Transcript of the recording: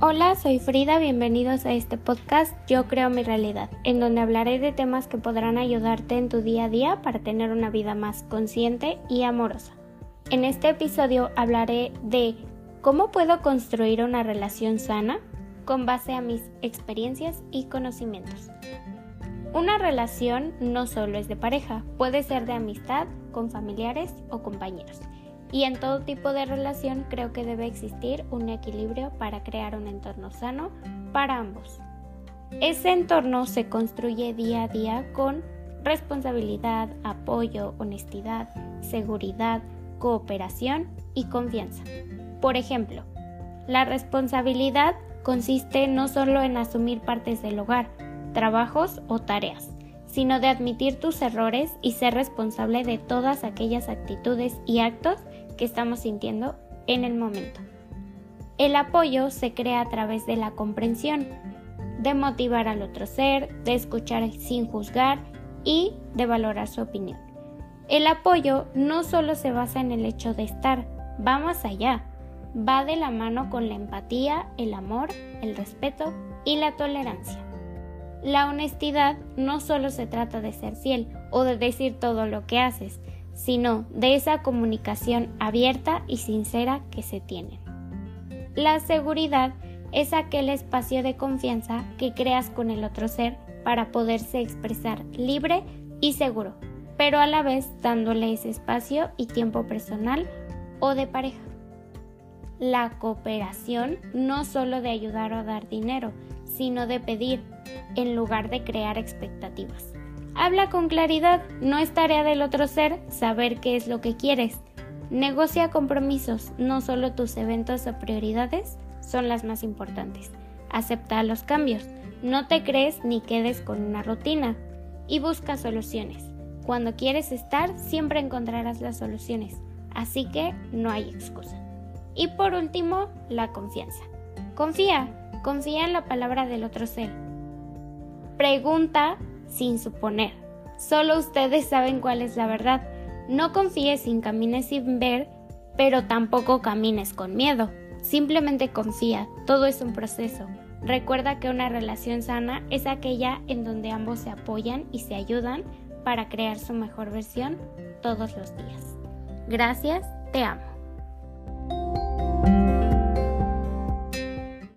Hola, soy Frida, bienvenidos a este podcast Yo creo mi realidad, en donde hablaré de temas que podrán ayudarte en tu día a día para tener una vida más consciente y amorosa. En este episodio hablaré de cómo puedo construir una relación sana con base a mis experiencias y conocimientos. Una relación no solo es de pareja, puede ser de amistad, con familiares o compañeros. Y en todo tipo de relación creo que debe existir un equilibrio para crear un entorno sano para ambos. Ese entorno se construye día a día con responsabilidad, apoyo, honestidad, seguridad, cooperación y confianza. Por ejemplo, la responsabilidad consiste no solo en asumir partes del hogar, trabajos o tareas, sino de admitir tus errores y ser responsable de todas aquellas actitudes y actos que estamos sintiendo en el momento. El apoyo se crea a través de la comprensión, de motivar al otro ser, de escuchar sin juzgar y de valorar su opinión. El apoyo no solo se basa en el hecho de estar, va más allá, va de la mano con la empatía, el amor, el respeto y la tolerancia. La honestidad no solo se trata de ser fiel o de decir todo lo que haces, sino de esa comunicación abierta y sincera que se tiene. La seguridad es aquel espacio de confianza que creas con el otro ser para poderse expresar libre y seguro, pero a la vez dándole ese espacio y tiempo personal o de pareja. La cooperación no solo de ayudar o dar dinero, sino de pedir, en lugar de crear expectativas. Habla con claridad, no es tarea del otro ser saber qué es lo que quieres. Negocia compromisos, no solo tus eventos o prioridades son las más importantes. Acepta los cambios, no te crees ni quedes con una rutina y busca soluciones. Cuando quieres estar, siempre encontrarás las soluciones, así que no hay excusa. Y por último, la confianza. Confía, confía en la palabra del otro ser. Pregunta sin suponer. Solo ustedes saben cuál es la verdad. No confíes sin camines sin ver, pero tampoco camines con miedo. Simplemente confía, todo es un proceso. Recuerda que una relación sana es aquella en donde ambos se apoyan y se ayudan para crear su mejor versión todos los días. Gracias, te amo.